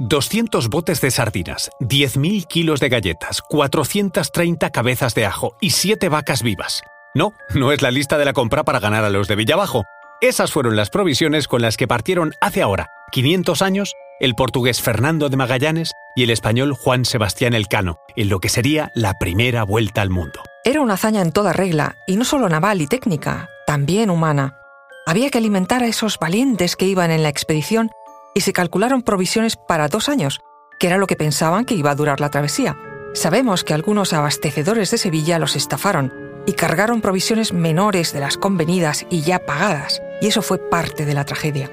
200 botes de sardinas, 10.000 kilos de galletas, 430 cabezas de ajo y 7 vacas vivas. No, no es la lista de la compra para ganar a los de Villabajo. Esas fueron las provisiones con las que partieron hace ahora, 500 años, el portugués Fernando de Magallanes y el español Juan Sebastián Elcano, en lo que sería la primera vuelta al mundo. Era una hazaña en toda regla, y no solo naval y técnica, también humana. Había que alimentar a esos valientes que iban en la expedición y se calcularon provisiones para dos años, que era lo que pensaban que iba a durar la travesía. Sabemos que algunos abastecedores de Sevilla los estafaron y cargaron provisiones menores de las convenidas y ya pagadas, y eso fue parte de la tragedia.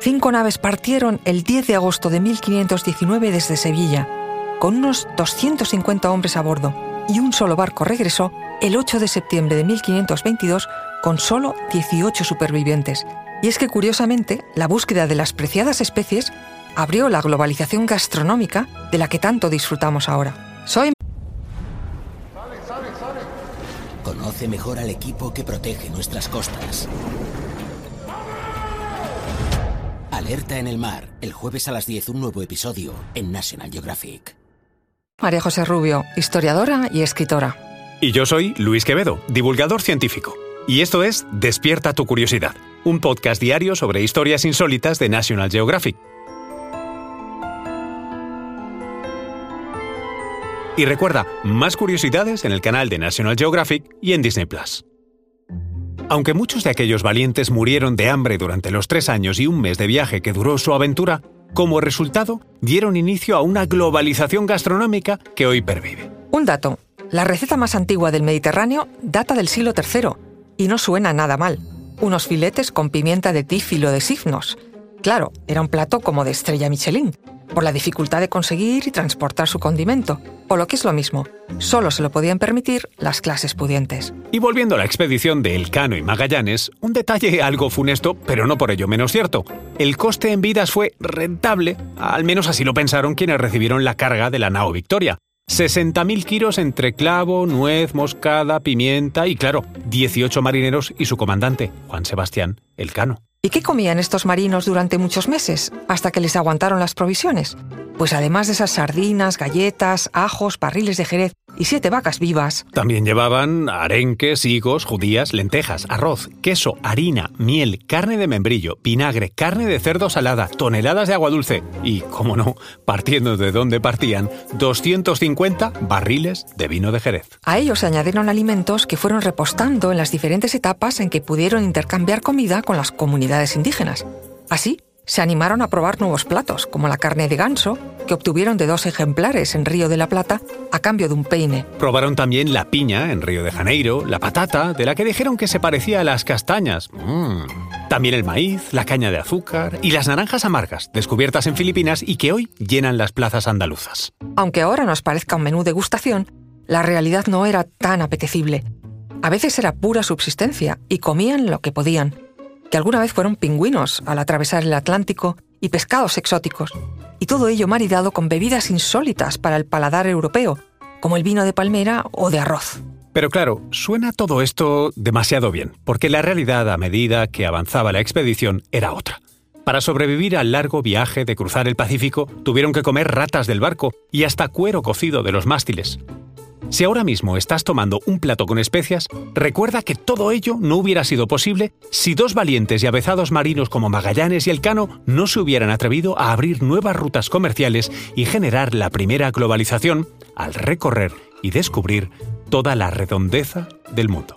Cinco naves partieron el 10 de agosto de 1519 desde Sevilla, con unos 250 hombres a bordo, y un solo barco regresó el 8 de septiembre de 1522 con solo 18 supervivientes. Y es que curiosamente, la búsqueda de las preciadas especies abrió la globalización gastronómica de la que tanto disfrutamos ahora. Soy Conoce mejor al equipo que protege nuestras costas. Alerta en el mar, el jueves a las 10 un nuevo episodio en National Geographic. María José Rubio, historiadora y escritora. Y yo soy Luis Quevedo, divulgador científico. Y esto es Despierta tu curiosidad, un podcast diario sobre historias insólitas de National Geographic. Y recuerda, más curiosidades en el canal de National Geographic y en Disney Plus. Aunque muchos de aquellos valientes murieron de hambre durante los tres años y un mes de viaje que duró su aventura, como resultado dieron inicio a una globalización gastronómica que hoy pervive. Un dato. La receta más antigua del Mediterráneo data del siglo III y no suena nada mal. Unos filetes con pimienta de tífilo de Signos. Claro, era un plato como de estrella Michelin, por la dificultad de conseguir y transportar su condimento, o lo que es lo mismo, solo se lo podían permitir las clases pudientes. Y volviendo a la expedición de Elcano y Magallanes, un detalle algo funesto, pero no por ello menos cierto. El coste en vidas fue rentable, al menos así lo pensaron quienes recibieron la carga de la nao Victoria. 60.000 kilos entre clavo, nuez, moscada, pimienta y, claro, 18 marineros y su comandante, Juan Sebastián Elcano. ¿Y qué comían estos marinos durante muchos meses, hasta que les aguantaron las provisiones? Pues además de esas sardinas, galletas, ajos, barriles de jerez y siete vacas vivas. También llevaban arenques, higos, judías, lentejas, arroz, queso, harina, miel, carne de membrillo, vinagre, carne de cerdo salada, toneladas de agua dulce y, como no, partiendo de donde partían, 250 barriles de vino de jerez. A ellos se añadieron alimentos que fueron repostando en las diferentes etapas en que pudieron intercambiar comida con las comunidades indígenas. Así, se animaron a probar nuevos platos, como la carne de ganso, que obtuvieron de dos ejemplares en Río de la Plata a cambio de un peine. Probaron también la piña en Río de Janeiro, la patata, de la que dijeron que se parecía a las castañas. Mm. También el maíz, la caña de azúcar y las naranjas amargas, descubiertas en Filipinas y que hoy llenan las plazas andaluzas. Aunque ahora nos parezca un menú degustación, la realidad no era tan apetecible. A veces era pura subsistencia y comían lo que podían que alguna vez fueron pingüinos al atravesar el Atlántico y pescados exóticos, y todo ello maridado con bebidas insólitas para el paladar europeo, como el vino de palmera o de arroz. Pero claro, suena todo esto demasiado bien, porque la realidad a medida que avanzaba la expedición era otra. Para sobrevivir al largo viaje de cruzar el Pacífico, tuvieron que comer ratas del barco y hasta cuero cocido de los mástiles. Si ahora mismo estás tomando un plato con especias, recuerda que todo ello no hubiera sido posible si dos valientes y avezados marinos como Magallanes y Elcano no se hubieran atrevido a abrir nuevas rutas comerciales y generar la primera globalización al recorrer y descubrir toda la redondeza del mundo.